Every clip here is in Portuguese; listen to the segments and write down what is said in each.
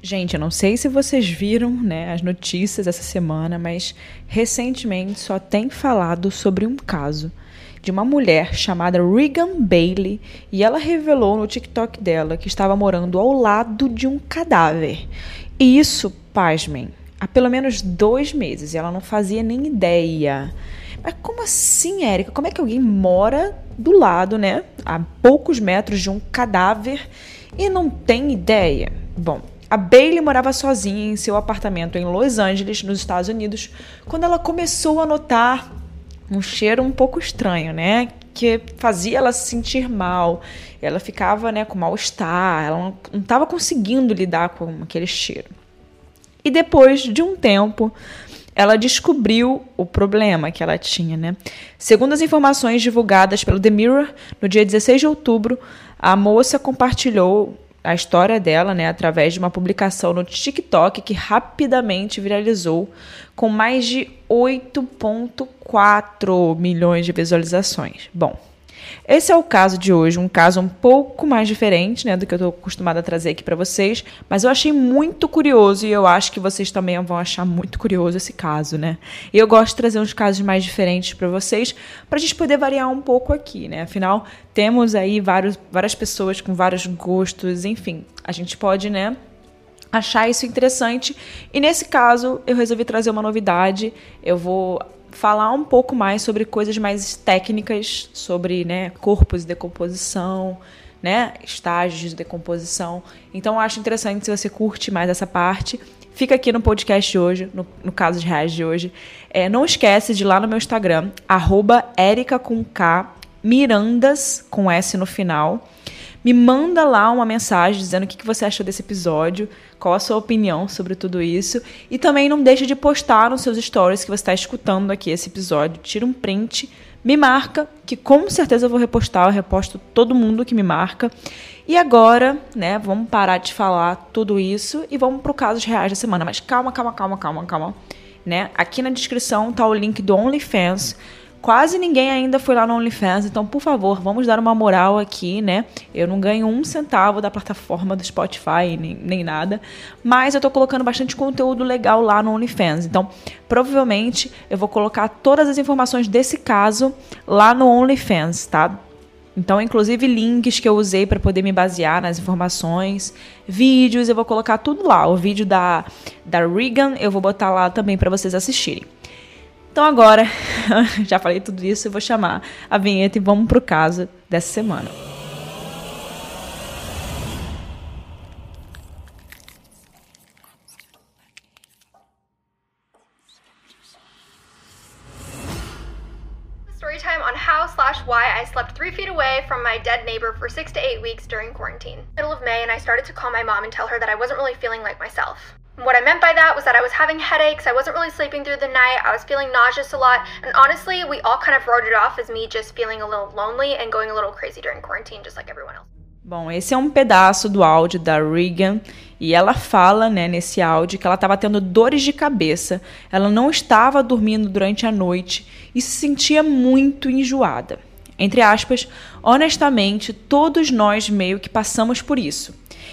Gente, eu não sei se vocês viram né, as notícias essa semana, mas recentemente só tem falado sobre um caso de uma mulher chamada Regan Bailey e ela revelou no TikTok dela que estava morando ao lado de um cadáver. E isso, pasmem, há pelo menos dois meses e ela não fazia nem ideia. Mas como assim, Érica? Como é que alguém mora do lado, né, a poucos metros de um cadáver e não tem ideia? Bom, a Bailey morava sozinha em seu apartamento em Los Angeles, nos Estados Unidos, quando ela começou a notar um cheiro um pouco estranho, né? Que fazia ela se sentir mal. Ela ficava, né, com mal-estar, ela não estava conseguindo lidar com aquele cheiro. E depois de um tempo, ela descobriu o problema que ela tinha, né? Segundo as informações divulgadas pelo The Mirror, no dia 16 de outubro, a moça compartilhou a história dela, né, através de uma publicação no TikTok que rapidamente viralizou com mais de 8.4 milhões de visualizações. Bom, esse é o caso de hoje, um caso um pouco mais diferente né, do que eu estou acostumada a trazer aqui para vocês, mas eu achei muito curioso e eu acho que vocês também vão achar muito curioso esse caso, né? E eu gosto de trazer uns casos mais diferentes para vocês, para a gente poder variar um pouco aqui, né? Afinal, temos aí vários, várias pessoas com vários gostos, enfim, a gente pode, né? Achar isso interessante. E nesse caso, eu resolvi trazer uma novidade. Eu vou falar um pouco mais sobre coisas mais técnicas, sobre né, corpos de decomposição, né, estágios de decomposição. Então, acho interessante se você curte mais essa parte. Fica aqui no podcast de hoje, no, no caso de reais de hoje. É, não esquece de ir lá no meu Instagram, arroba com K, Mirandas com S no final. Me manda lá uma mensagem dizendo o que você achou desse episódio, qual a sua opinião sobre tudo isso. E também não deixe de postar nos seus stories que você está escutando aqui esse episódio. Tira um print, me marca, que com certeza eu vou repostar, eu reposto todo mundo que me marca. E agora, né, vamos parar de falar tudo isso e vamos para o caso de reais da semana. Mas calma, calma, calma, calma, calma. Né? Aqui na descrição tá o link do OnlyFans Quase ninguém ainda foi lá no OnlyFans, então por favor, vamos dar uma moral aqui, né? Eu não ganho um centavo da plataforma do Spotify, nem, nem nada, mas eu tô colocando bastante conteúdo legal lá no OnlyFans. Então, provavelmente eu vou colocar todas as informações desse caso lá no OnlyFans, tá? Então, inclusive links que eu usei para poder me basear nas informações, vídeos, eu vou colocar tudo lá. O vídeo da, da Regan eu vou botar lá também para vocês assistirem. Então agora, já falei tudo isso, eu vou chamar a vinheta e vamos pro caso dessa semana. Story time on how slash why I slept three feet away from my dead neighbor for six to eight weeks during quarantine. Middle of May, and I started to call my mom and tell her that I wasn't really feeling like myself. What I meant by that was that I was having headaches, I wasn't really sleeping through the night, I was feeling nauseous a lot, and honestly, we all kind of wrote it off as me just feeling a little lonely and going a little crazy during quarantine, just like everyone else. Bom, esse é um pedaço do áudio da Regan e ela fala, né, nesse áudio que ela estava tendo dores de cabeça, ela não estava dormindo durante a noite e se sentia muito enjoada. Entre aspas, honestamente, todos nós meio que passamos por isso.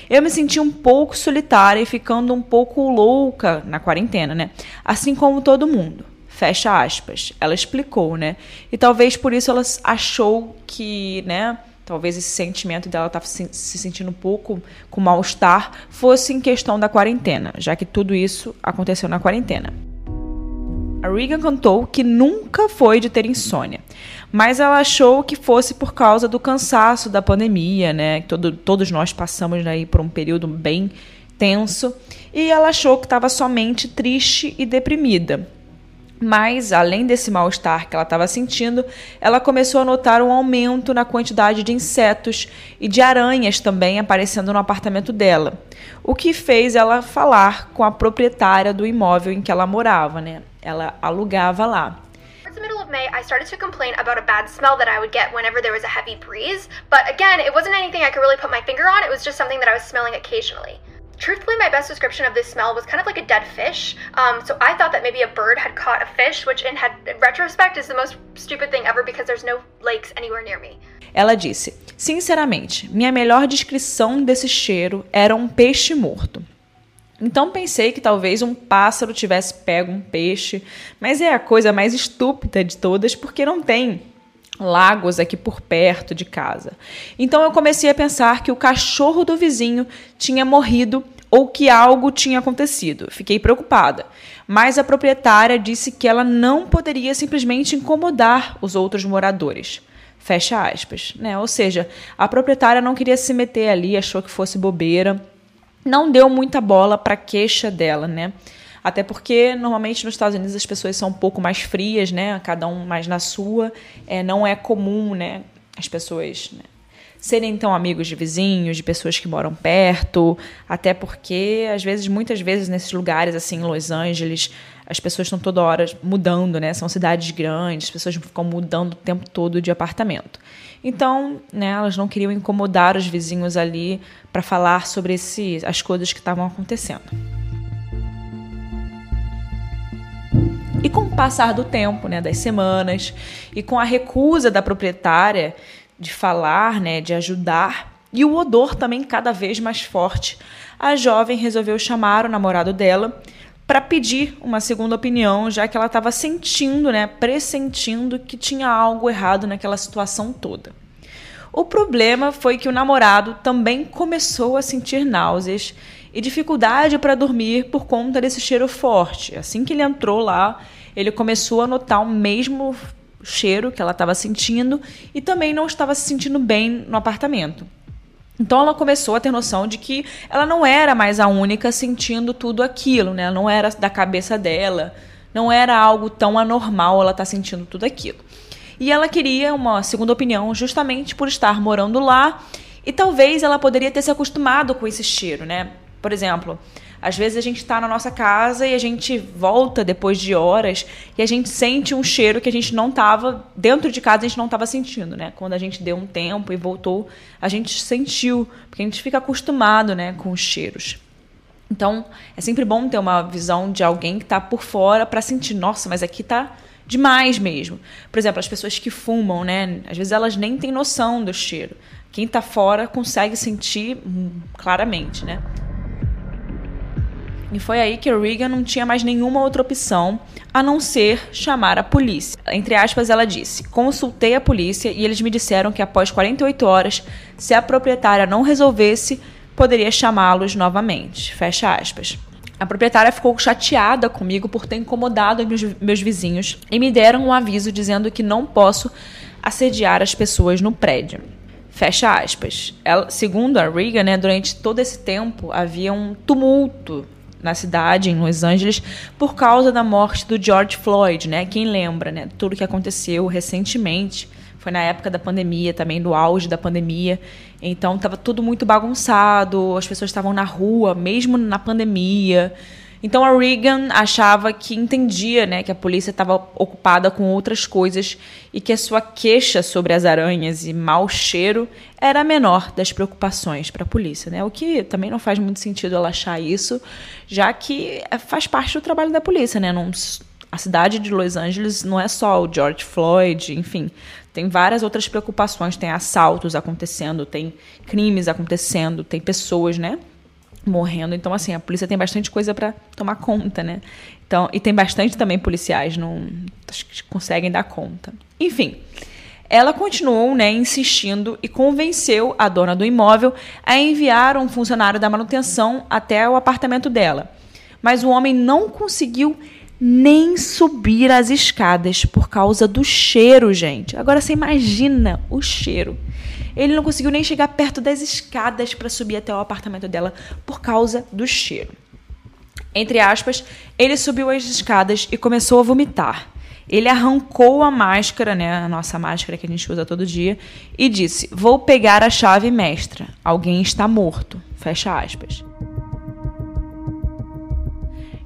Eu me senti um pouco solitária e ficando um pouco louca na quarentena, né? Assim como todo mundo. Fecha aspas. Ela explicou, né? E talvez por isso ela achou que, né? Talvez esse sentimento dela estar tá se sentindo um pouco com mal-estar fosse em questão da quarentena, já que tudo isso aconteceu na quarentena. A Regan contou que nunca foi de ter insônia, mas ela achou que fosse por causa do cansaço da pandemia, né? Todo, todos nós passamos aí por um período bem tenso, e ela achou que estava somente triste e deprimida. Mas, além desse mal-estar que ela estava sentindo, ela começou a notar um aumento na quantidade de insetos e de aranhas também aparecendo no apartamento dela, o que fez ela falar com a proprietária do imóvel em que ela morava, né? Ela alugava lá. The middle of May, I started to complain about a bad smell that I would get whenever there was a heavy breeze. But again, it wasn't anything I could really put my finger on, it was just something that I was smelling occasionally. Truthfully, my best description of this smell was kind of like a dead fish. Um, so I thought that maybe a bird had caught a fish, which in, in retrospect is the most stupid thing ever because there's no lakes anywhere near me. Ela disse: Sinceramente, minha melhor descrição desse cheiro era um peixe morto. Então pensei que talvez um pássaro tivesse pego um peixe, mas é a coisa mais estúpida de todas porque não tem lagos aqui por perto de casa. Então eu comecei a pensar que o cachorro do vizinho tinha morrido ou que algo tinha acontecido. Fiquei preocupada, mas a proprietária disse que ela não poderia simplesmente incomodar os outros moradores. Fecha aspas, né? Ou seja, a proprietária não queria se meter ali, achou que fosse bobeira não deu muita bola para queixa dela, né? Até porque normalmente nos Estados Unidos as pessoas são um pouco mais frias, né? Cada um mais na sua. É, não é comum, né? As pessoas né? serem então amigos de vizinhos, de pessoas que moram perto. Até porque às vezes, muitas vezes nesses lugares assim, em Los Angeles, as pessoas estão toda hora mudando, né? São cidades grandes, as pessoas ficam mudando o tempo todo de apartamento. Então, né, elas não queriam incomodar os vizinhos ali para falar sobre esse, as coisas que estavam acontecendo. E com o passar do tempo, né, das semanas, e com a recusa da proprietária de falar, né, de ajudar, e o odor também cada vez mais forte, a jovem resolveu chamar o namorado dela para pedir uma segunda opinião, já que ela estava sentindo, né, pressentindo que tinha algo errado naquela situação toda. O problema foi que o namorado também começou a sentir náuseas e dificuldade para dormir por conta desse cheiro forte. Assim que ele entrou lá, ele começou a notar o mesmo cheiro que ela estava sentindo e também não estava se sentindo bem no apartamento. Então ela começou a ter noção de que ela não era mais a única sentindo tudo aquilo, né? Não era da cabeça dela, não era algo tão anormal ela estar tá sentindo tudo aquilo. E ela queria uma segunda opinião justamente por estar morando lá e talvez ela poderia ter se acostumado com esse cheiro, né? Por exemplo, às vezes a gente está na nossa casa e a gente volta depois de horas e a gente sente um cheiro que a gente não estava dentro de casa a gente não estava sentindo, né? Quando a gente deu um tempo e voltou, a gente sentiu, porque a gente fica acostumado, né, com os cheiros. Então, é sempre bom ter uma visão de alguém que está por fora para sentir, nossa, mas aqui está demais mesmo. Por exemplo, as pessoas que fumam, né? Às vezes elas nem têm noção do cheiro. Quem está fora consegue sentir hum, claramente, né? E foi aí que Regan não tinha mais nenhuma outra opção a não ser chamar a polícia. Entre aspas, ela disse: Consultei a polícia e eles me disseram que após 48 horas, se a proprietária não resolvesse, poderia chamá-los novamente. Fecha aspas. A proprietária ficou chateada comigo por ter incomodado meus, meus vizinhos e me deram um aviso dizendo que não posso assediar as pessoas no prédio. Fecha aspas. Ela, segundo a Regan, né, durante todo esse tempo havia um tumulto na cidade, em Los Angeles, por causa da morte do George Floyd, né? Quem lembra, né? Tudo que aconteceu recentemente. Foi na época da pandemia, também do auge da pandemia. Então estava tudo muito bagunçado, as pessoas estavam na rua, mesmo na pandemia. Então a Reagan achava que entendia, né, que a polícia estava ocupada com outras coisas e que a sua queixa sobre as aranhas e mau cheiro era a menor das preocupações para a polícia, né? O que também não faz muito sentido ela achar isso, já que faz parte do trabalho da polícia, né? A cidade de Los Angeles não é só o George Floyd, enfim, tem várias outras preocupações, tem assaltos acontecendo, tem crimes acontecendo, tem pessoas, né? Morrendo. Então, assim, a polícia tem bastante coisa para tomar conta, né? Então, e tem bastante também policiais, não conseguem dar conta. Enfim, ela continuou, né, insistindo e convenceu a dona do imóvel a enviar um funcionário da manutenção até o apartamento dela. Mas o homem não conseguiu nem subir as escadas por causa do cheiro, gente. Agora você imagina o cheiro. Ele não conseguiu nem chegar perto das escadas para subir até o apartamento dela por causa do cheiro. Entre aspas, ele subiu as escadas e começou a vomitar. Ele arrancou a máscara, né, a nossa máscara que a gente usa todo dia, e disse: Vou pegar a chave mestra. Alguém está morto. Fecha aspas.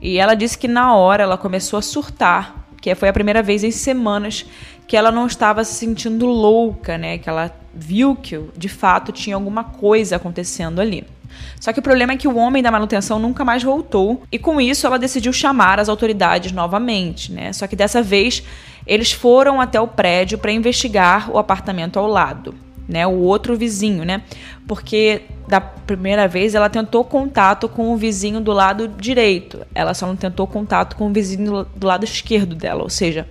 E ela disse que na hora ela começou a surtar, que foi a primeira vez em semanas que ela não estava se sentindo louca, né? Que ela viu que de fato tinha alguma coisa acontecendo ali. Só que o problema é que o homem da manutenção nunca mais voltou e com isso ela decidiu chamar as autoridades novamente, né? Só que dessa vez eles foram até o prédio para investigar o apartamento ao lado. né, o outro vizinho, né? Porque da primeira vez ela tentou contato com o vizinho do lado direito, ela só não tentou contato com o vizinho do lado esquerdo dela, ou seja,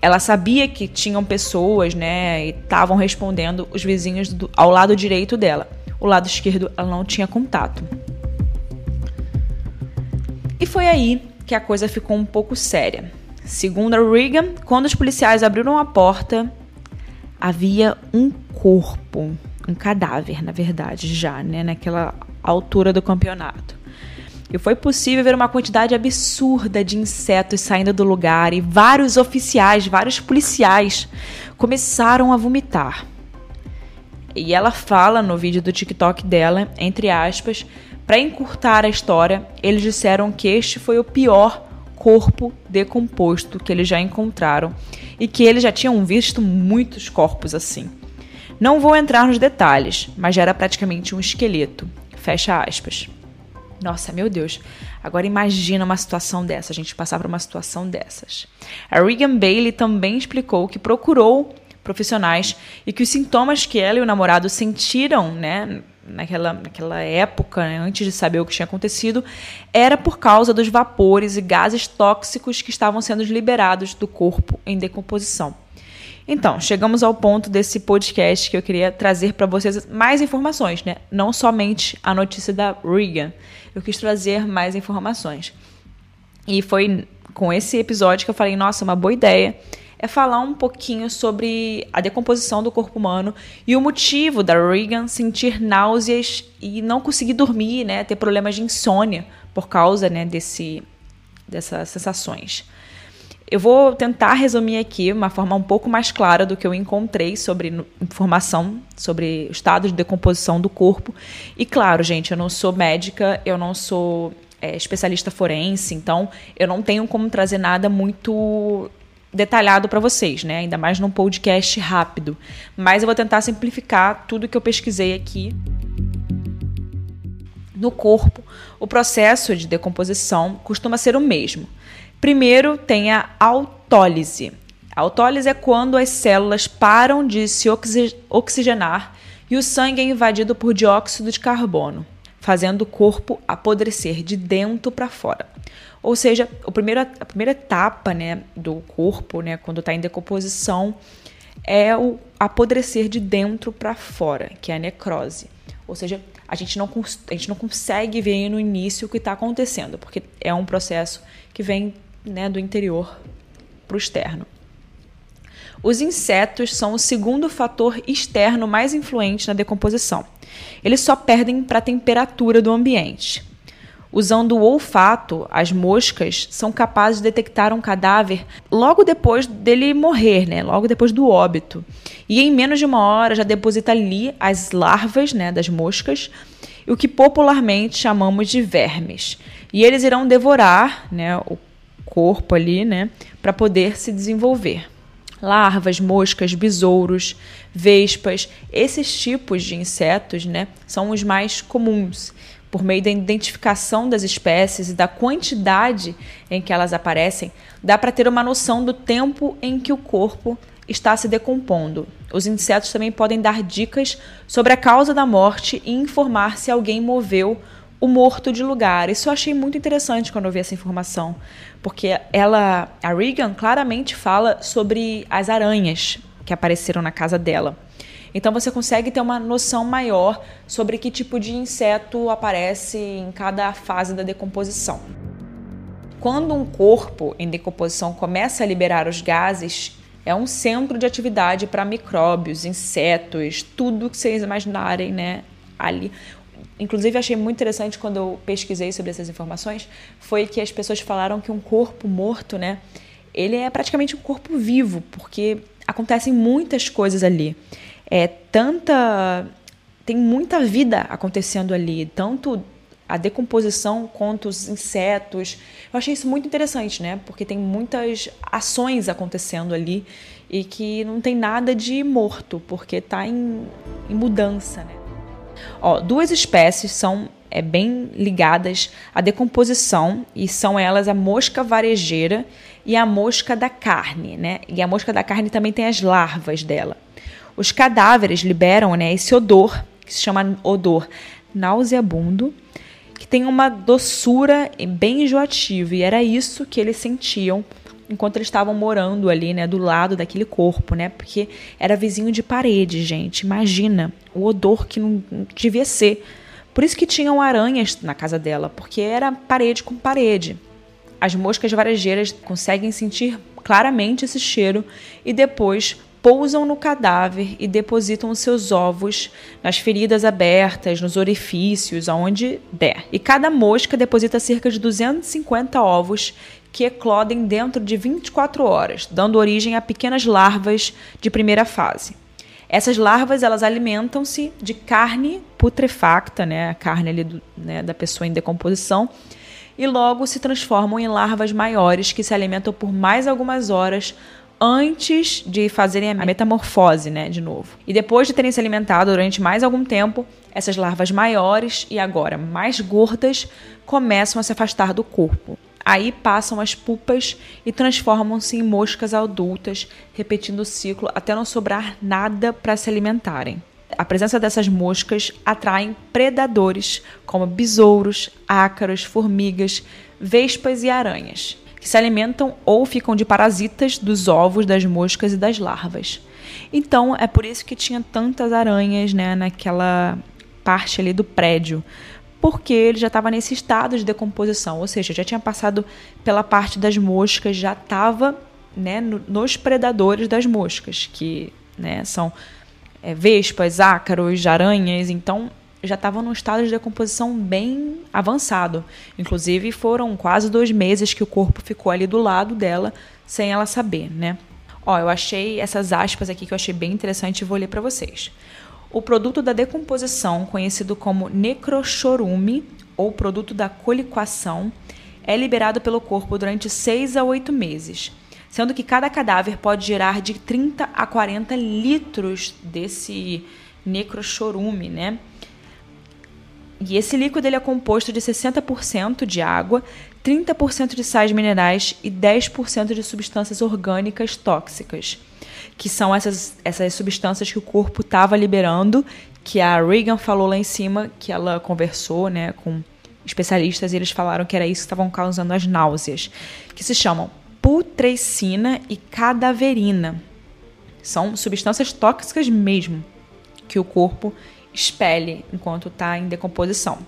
ela sabia que tinham pessoas, né, e estavam respondendo os vizinhos do, ao lado direito dela. O lado esquerdo ela não tinha contato. E foi aí que a coisa ficou um pouco séria. Segundo a Regan, quando os policiais abriram a porta, havia um corpo, um cadáver, na verdade, já, né, naquela altura do campeonato. E foi possível ver uma quantidade absurda de insetos saindo do lugar e vários oficiais, vários policiais começaram a vomitar. E ela fala no vídeo do TikTok dela, entre aspas, para encurtar a história, eles disseram que este foi o pior corpo decomposto que eles já encontraram e que eles já tinham visto muitos corpos assim. Não vou entrar nos detalhes, mas já era praticamente um esqueleto. Fecha aspas. Nossa, meu Deus. Agora imagina uma situação dessa, a gente passar por uma situação dessas. A Regan Bailey também explicou que procurou profissionais e que os sintomas que ela e o namorado sentiram, né, naquela, naquela época, né, antes de saber o que tinha acontecido, era por causa dos vapores e gases tóxicos que estavam sendo liberados do corpo em decomposição. Então, chegamos ao ponto desse podcast que eu queria trazer para vocês mais informações, né? Não somente a notícia da Regan. Eu quis trazer mais informações. E foi com esse episódio que eu falei, nossa, uma boa ideia é falar um pouquinho sobre a decomposição do corpo humano e o motivo da Regan sentir náuseas e não conseguir dormir, né, ter problemas de insônia por causa, né, desse dessas sensações. Eu vou tentar resumir aqui uma forma um pouco mais clara do que eu encontrei sobre informação sobre o estado de decomposição do corpo. E claro, gente, eu não sou médica, eu não sou é, especialista forense, então eu não tenho como trazer nada muito detalhado para vocês, né? Ainda mais num podcast rápido. Mas eu vou tentar simplificar tudo que eu pesquisei aqui. No corpo, o processo de decomposição costuma ser o mesmo. Primeiro tem a autólise. A autólise é quando as células param de se oxigenar e o sangue é invadido por dióxido de carbono, fazendo o corpo apodrecer de dentro para fora. Ou seja, o primeiro, a primeira etapa né, do corpo, né, quando está em decomposição, é o apodrecer de dentro para fora, que é a necrose. Ou seja, a gente não, a gente não consegue ver no início o que está acontecendo, porque é um processo que vem né, do interior para o externo. Os insetos são o segundo fator externo mais influente na decomposição. Eles só perdem para a temperatura do ambiente. Usando o olfato, as moscas são capazes de detectar um cadáver logo depois dele morrer, né? logo depois do óbito. E em menos de uma hora já deposita ali as larvas né, das moscas, o que popularmente chamamos de vermes. E eles irão devorar né, o corpo ali né, para poder se desenvolver. Larvas, moscas, besouros, vespas, esses tipos de insetos né, são os mais comuns por meio da identificação das espécies e da quantidade em que elas aparecem, dá para ter uma noção do tempo em que o corpo está se decompondo. Os insetos também podem dar dicas sobre a causa da morte e informar se alguém moveu o morto de lugar. Isso eu achei muito interessante quando eu vi essa informação, porque ela, a Regan, claramente fala sobre as aranhas que apareceram na casa dela. Então você consegue ter uma noção maior sobre que tipo de inseto aparece em cada fase da decomposição. Quando um corpo em decomposição começa a liberar os gases, é um centro de atividade para micróbios, insetos, tudo que vocês imaginarem, né? Ali. Inclusive, achei muito interessante quando eu pesquisei sobre essas informações, foi que as pessoas falaram que um corpo morto, né? Ele é praticamente um corpo vivo, porque acontecem muitas coisas ali é tanta tem muita vida acontecendo ali, tanto a decomposição quanto os insetos. Eu achei isso muito interessante, né? Porque tem muitas ações acontecendo ali e que não tem nada de morto, porque está em, em, mudança, né? Ó, duas espécies são é, bem ligadas à decomposição e são elas a mosca varejeira e a mosca da carne, né? E a mosca da carne também tem as larvas dela. Os cadáveres liberam né, esse odor, que se chama odor nauseabundo, que tem uma doçura bem enjoativa. E era isso que eles sentiam enquanto eles estavam morando ali, né, do lado daquele corpo, né? Porque era vizinho de parede, gente. Imagina o odor que não devia ser. Por isso que tinham aranhas na casa dela, porque era parede com parede. As moscas varejeiras conseguem sentir claramente esse cheiro e depois pousam no cadáver e depositam os seus ovos nas feridas abertas, nos orifícios, aonde der. E cada mosca deposita cerca de 250 ovos que eclodem dentro de 24 horas, dando origem a pequenas larvas de primeira fase. Essas larvas elas alimentam-se de carne putrefacta, né, a carne ali do, né, da pessoa em decomposição, e logo se transformam em larvas maiores que se alimentam por mais algumas horas antes de fazerem a metamorfose, né, de novo. E depois de terem se alimentado durante mais algum tempo, essas larvas maiores e agora mais gordas começam a se afastar do corpo. Aí passam as pupas e transformam-se em moscas adultas, repetindo o ciclo até não sobrar nada para se alimentarem. A presença dessas moscas atrai predadores como besouros, ácaros, formigas, vespas e aranhas que se alimentam ou ficam de parasitas dos ovos das moscas e das larvas. Então, é por isso que tinha tantas aranhas né, naquela parte ali do prédio, porque ele já estava nesse estado de decomposição, ou seja, já tinha passado pela parte das moscas, já estava né, no, nos predadores das moscas, que né, são é, vespas, ácaros, aranhas, então já estava num estado de decomposição bem avançado. Inclusive, foram quase dois meses que o corpo ficou ali do lado dela, sem ela saber, né? Ó, eu achei essas aspas aqui que eu achei bem interessante e vou ler para vocês. O produto da decomposição, conhecido como necrochorume, ou produto da coliquação, é liberado pelo corpo durante 6 a 8 meses, sendo que cada cadáver pode gerar de 30 a 40 litros desse necrochorume, né? E esse líquido ele é composto de 60% de água, 30% de sais minerais e 10% de substâncias orgânicas tóxicas, que são essas, essas substâncias que o corpo estava liberando, que a Reagan falou lá em cima, que ela conversou né, com especialistas e eles falaram que era isso que estavam causando as náuseas, que se chamam putrescina e cadaverina. São substâncias tóxicas mesmo que o corpo expele enquanto está em decomposição.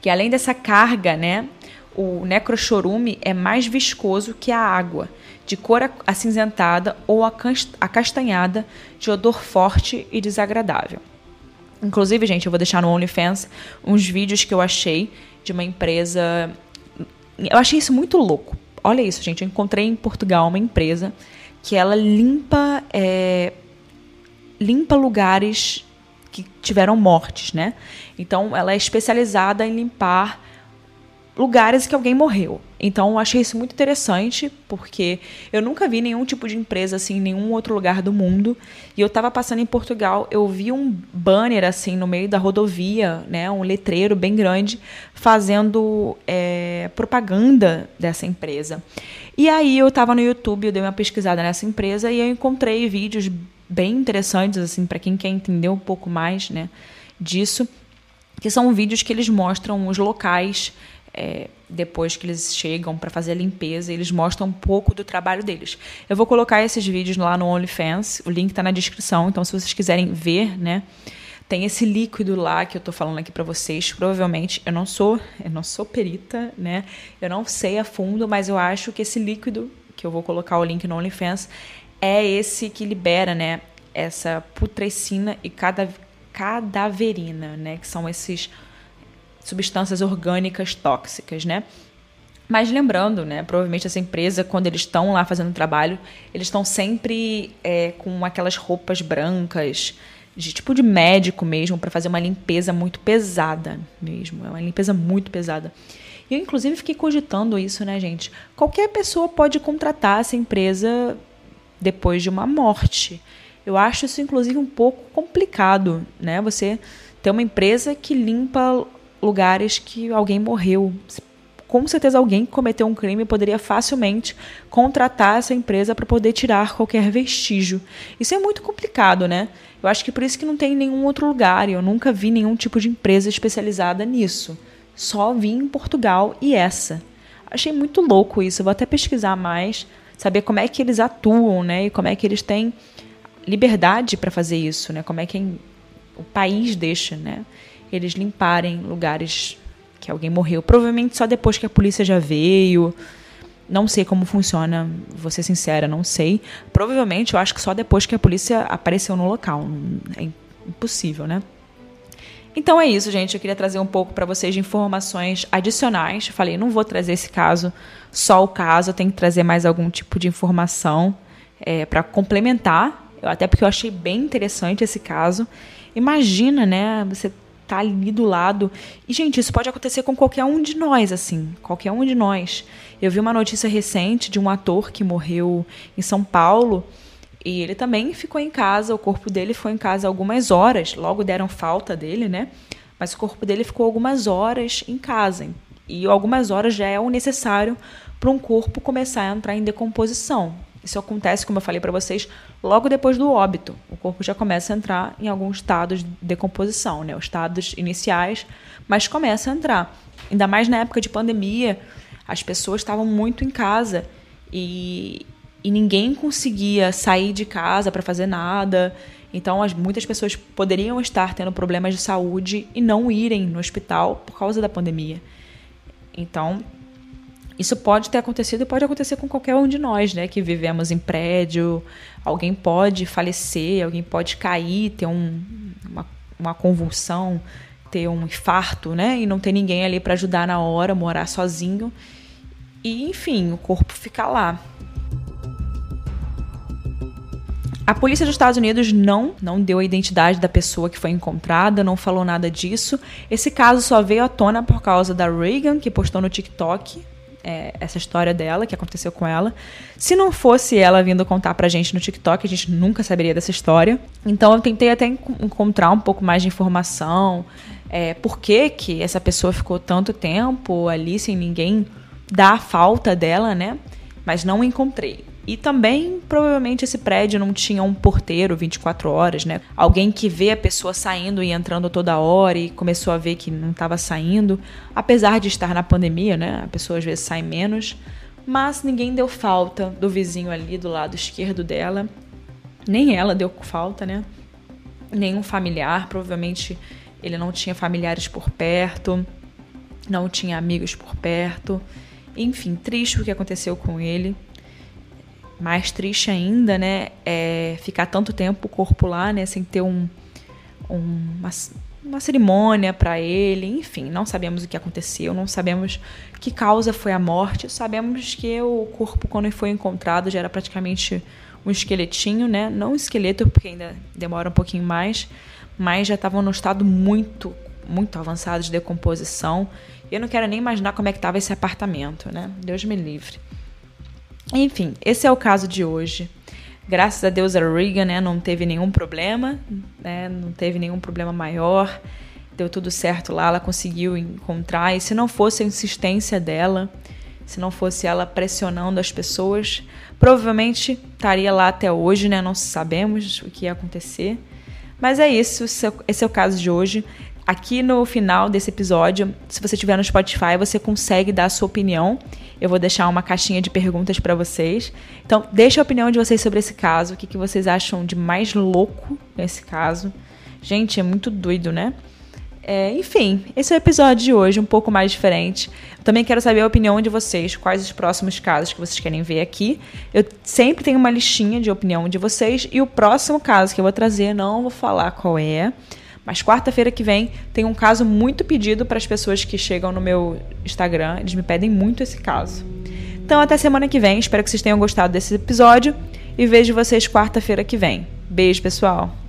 Que além dessa carga, né, o necrochorume é mais viscoso que a água, de cor acinzentada ou acastanhada, de odor forte e desagradável. Inclusive, gente, eu vou deixar no OnlyFans uns vídeos que eu achei de uma empresa. Eu achei isso muito louco. Olha isso, gente. Eu encontrei em Portugal uma empresa que ela limpa, é, limpa lugares que tiveram mortes, né? Então, ela é especializada em limpar lugares que alguém morreu. Então, eu achei isso muito interessante, porque eu nunca vi nenhum tipo de empresa assim em nenhum outro lugar do mundo. E eu estava passando em Portugal, eu vi um banner assim no meio da rodovia, né, um letreiro bem grande, fazendo é, propaganda dessa empresa. E aí eu estava no YouTube, eu dei uma pesquisada nessa empresa e eu encontrei vídeos bem interessantes assim para quem quer entender um pouco mais, né, disso, que são vídeos que eles mostram os locais é, depois que eles chegam para fazer a limpeza, eles mostram um pouco do trabalho deles. Eu vou colocar esses vídeos lá no OnlyFans, o link está na descrição, então se vocês quiserem ver, né, tem esse líquido lá que eu estou falando aqui para vocês. Provavelmente eu não sou, eu não sou perita, né? Eu não sei a fundo, mas eu acho que esse líquido que eu vou colocar o link no OnlyFans é esse que libera, né, essa putrescina e cadaverina, né, que são esses substâncias orgânicas tóxicas, né? Mas lembrando, né, provavelmente essa empresa, quando eles estão lá fazendo trabalho, eles estão sempre é, com aquelas roupas brancas, de tipo de médico mesmo, para fazer uma limpeza muito pesada mesmo. É uma limpeza muito pesada. E eu, inclusive, fiquei cogitando isso, né, gente? Qualquer pessoa pode contratar essa empresa depois de uma morte. Eu acho isso, inclusive, um pouco complicado, né? Você ter uma empresa que limpa lugares que alguém morreu. com certeza alguém que cometeu um crime poderia facilmente contratar essa empresa para poder tirar qualquer vestígio. Isso é muito complicado, né? Eu acho que por isso que não tem nenhum outro lugar, e eu nunca vi nenhum tipo de empresa especializada nisso. Só vi em Portugal e essa. Achei muito louco isso, eu vou até pesquisar mais, saber como é que eles atuam, né? E como é que eles têm liberdade para fazer isso, né? Como é que o país deixa, né? Eles limparem lugares que alguém morreu. Provavelmente só depois que a polícia já veio. Não sei como funciona, vou ser sincera, não sei. Provavelmente eu acho que só depois que a polícia apareceu no local. É impossível, né? Então é isso, gente. Eu queria trazer um pouco para vocês de informações adicionais. Eu falei, não vou trazer esse caso, só o caso, eu tenho que trazer mais algum tipo de informação é, para complementar. Até porque eu achei bem interessante esse caso. Imagina, né? Você tá ali do lado. E, gente, isso pode acontecer com qualquer um de nós, assim. Qualquer um de nós. Eu vi uma notícia recente de um ator que morreu em São Paulo. E ele também ficou em casa, o corpo dele foi em casa algumas horas, logo deram falta dele, né? Mas o corpo dele ficou algumas horas em casa. E algumas horas já é o necessário para um corpo começar a entrar em decomposição. Isso acontece, como eu falei para vocês, logo depois do óbito. O corpo já começa a entrar em alguns estados de decomposição, né? Os estados iniciais, mas começa a entrar. Ainda mais na época de pandemia, as pessoas estavam muito em casa e, e ninguém conseguia sair de casa para fazer nada. Então, as, muitas pessoas poderiam estar tendo problemas de saúde e não irem no hospital por causa da pandemia. Então, isso pode ter acontecido e pode acontecer com qualquer um de nós, né? Que vivemos em prédio. Alguém pode falecer, alguém pode cair, ter um, uma, uma convulsão, ter um infarto, né? E não ter ninguém ali para ajudar na hora, morar sozinho. E, enfim, o corpo fica lá. A polícia dos Estados Unidos não, não deu a identidade da pessoa que foi encontrada, não falou nada disso. Esse caso só veio à tona por causa da Reagan, que postou no TikTok é, essa história dela, que aconteceu com ela. Se não fosse ela vindo contar pra gente no TikTok, a gente nunca saberia dessa história. Então eu tentei até encontrar um pouco mais de informação. É, por que, que essa pessoa ficou tanto tempo ali sem ninguém dar a falta dela, né? Mas não encontrei. E também, provavelmente, esse prédio não tinha um porteiro 24 horas, né? Alguém que vê a pessoa saindo e entrando toda hora e começou a ver que não estava saindo. Apesar de estar na pandemia, né? A pessoa às vezes sai menos. Mas ninguém deu falta do vizinho ali do lado esquerdo dela. Nem ela deu falta, né? Nenhum familiar. Provavelmente ele não tinha familiares por perto. Não tinha amigos por perto. Enfim, triste o que aconteceu com ele. Mais triste ainda, né, é ficar tanto tempo o corpo lá, né, sem ter um, um uma, uma cerimônia para ele, enfim, não sabemos o que aconteceu, não sabemos que causa foi a morte, sabemos que o corpo quando foi encontrado já era praticamente um esqueletinho, né, não um esqueleto porque ainda demora um pouquinho mais, mas já estavam no estado muito, muito avançado de decomposição. Eu não quero nem imaginar como é que estava esse apartamento, né? Deus me livre. Enfim, esse é o caso de hoje. Graças a Deus a Regan né, não teve nenhum problema, né, não teve nenhum problema maior, deu tudo certo lá, ela conseguiu encontrar. E se não fosse a insistência dela, se não fosse ela pressionando as pessoas, provavelmente estaria lá até hoje, né? Não sabemos o que ia acontecer. Mas é isso, esse é o caso de hoje. Aqui no final desse episódio, se você estiver no Spotify, você consegue dar a sua opinião. Eu vou deixar uma caixinha de perguntas para vocês. Então, deixe a opinião de vocês sobre esse caso. O que, que vocês acham de mais louco nesse caso? Gente, é muito doido, né? É, enfim, esse é o episódio de hoje, um pouco mais diferente. Também quero saber a opinião de vocês, quais os próximos casos que vocês querem ver aqui. Eu sempre tenho uma listinha de opinião de vocês e o próximo caso que eu vou trazer, não vou falar qual é, mas quarta-feira que vem tem um caso muito pedido para as pessoas que chegam no meu Instagram. Eles me pedem muito esse caso. Então, até semana que vem. Espero que vocês tenham gostado desse episódio. E vejo vocês quarta-feira que vem. Beijo, pessoal!